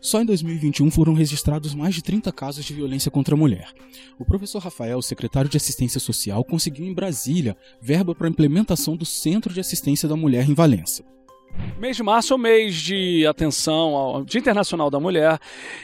Só em 2021 foram registrados mais de 30 casos de violência contra a mulher. O professor Rafael, secretário de Assistência Social, conseguiu em Brasília verba para a implementação do Centro de Assistência da Mulher em Valença. Mês de março é o mês de atenção ao Dia Internacional da Mulher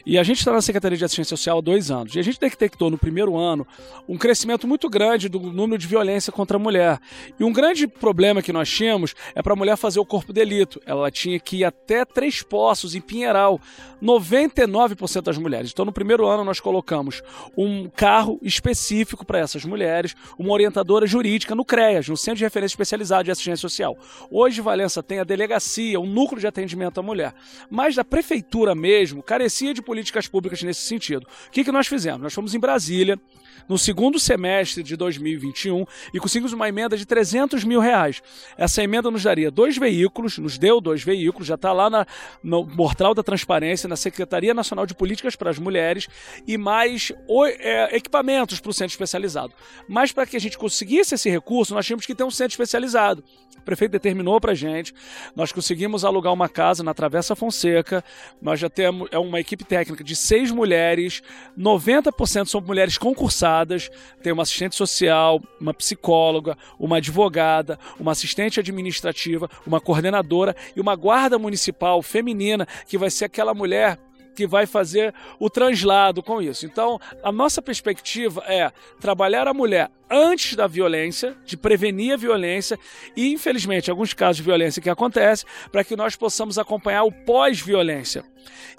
e a gente está na Secretaria de Assistência Social há dois anos. E a gente detectou no primeiro ano um crescimento muito grande do número de violência contra a mulher. E um grande problema que nós tínhamos é para a mulher fazer o corpo delito. Ela tinha que ir até Três Poços, em Pinheiral. 99% das mulheres. Então, no primeiro ano, nós colocamos um carro específico para essas mulheres, uma orientadora jurídica no CREAS, no Centro de Referência Especializado de Assistência Social. Hoje, Valença tem a delegacia, um núcleo de atendimento à mulher. Mas da prefeitura mesmo, carecia de políticas públicas nesse sentido. O que, que nós fizemos? Nós fomos em Brasília, no segundo semestre de 2021 e conseguimos uma emenda de 300 mil reais. Essa emenda nos daria dois veículos, nos deu dois veículos, já está lá na, no Mortal da Transparência, na Secretaria Nacional de Políticas para as Mulheres e mais o, é, equipamentos para o centro especializado. Mas para que a gente conseguisse esse recurso, nós tínhamos que ter um centro especializado. O prefeito determinou para gente, nós conseguimos alugar uma casa na Travessa Fonseca, nós já temos é uma equipe técnica de seis mulheres, 90% são mulheres concursadas tem uma assistente social, uma psicóloga, uma advogada, uma assistente administrativa, uma coordenadora e uma guarda municipal feminina que vai ser aquela mulher que vai fazer o translado com isso. Então, a nossa perspectiva é trabalhar a mulher antes da violência, de prevenir a violência e, infelizmente, alguns casos de violência que acontecem, para que nós possamos acompanhar o pós-violência.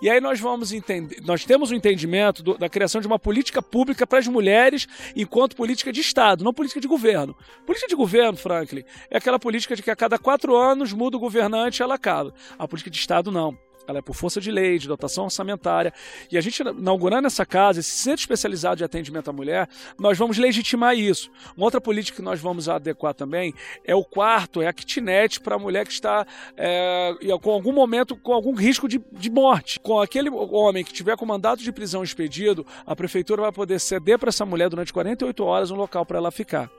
E aí nós vamos entender, nós temos o um entendimento do, da criação de uma política pública para as mulheres enquanto política de Estado, não política de governo. Política de governo, Franklin, é aquela política de que a cada quatro anos muda o governante e ela acaba. A política de Estado não ela é por força de lei, de dotação orçamentária. E a gente, inaugurando essa casa, esse centro especializado de atendimento à mulher, nós vamos legitimar isso. Uma outra política que nós vamos adequar também é o quarto, é a kitnet para a mulher que está é, com algum momento, com algum risco de, de morte. Com aquele homem que tiver com mandato de prisão expedido, a prefeitura vai poder ceder para essa mulher durante 48 horas um local para ela ficar.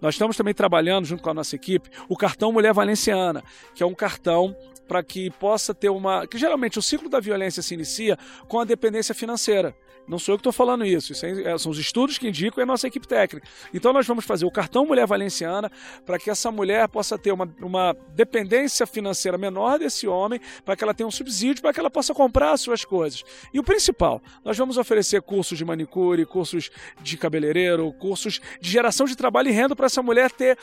Nós estamos também trabalhando, junto com a nossa equipe, o cartão Mulher Valenciana, que é um cartão para que possa ter uma. que geralmente o ciclo da violência se inicia com a dependência financeira. Não sou eu que estou falando isso, isso é, são os estudos que indicam e a nossa equipe técnica. Então nós vamos fazer o cartão Mulher Valenciana para que essa mulher possa ter uma, uma dependência financeira menor desse homem, para que ela tenha um subsídio, para que ela possa comprar as suas coisas. E o principal, nós vamos oferecer cursos de manicure, cursos de cabeleireiro, cursos de geração de trabalho e renda para essa mulher ter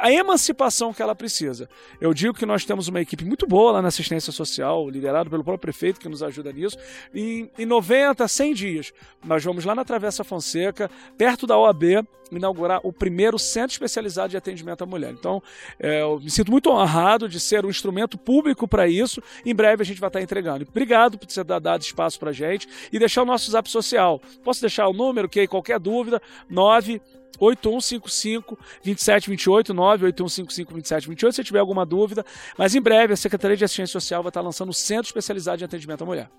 a emancipação que ela precisa. Eu digo que nós temos uma equipe muito boa lá na assistência social, liderado pelo próprio prefeito que nos ajuda nisso, e em 90, 100 dias nós vamos lá na Travessa Fonseca, perto da OAB, inaugurar o primeiro centro especializado de atendimento à mulher. Então, é, eu me sinto muito honrado de ser um instrumento público para isso. Em breve a gente vai estar entregando. Obrigado por ter dado espaço para gente e deixar o nosso zap social. Posso deixar o número, que qualquer dúvida, 9 8155 2728 98155 2728 se tiver alguma dúvida. Mas em breve a Secretaria de Assistência Social vai estar lançando o Centro Especializado de Atendimento à Mulher.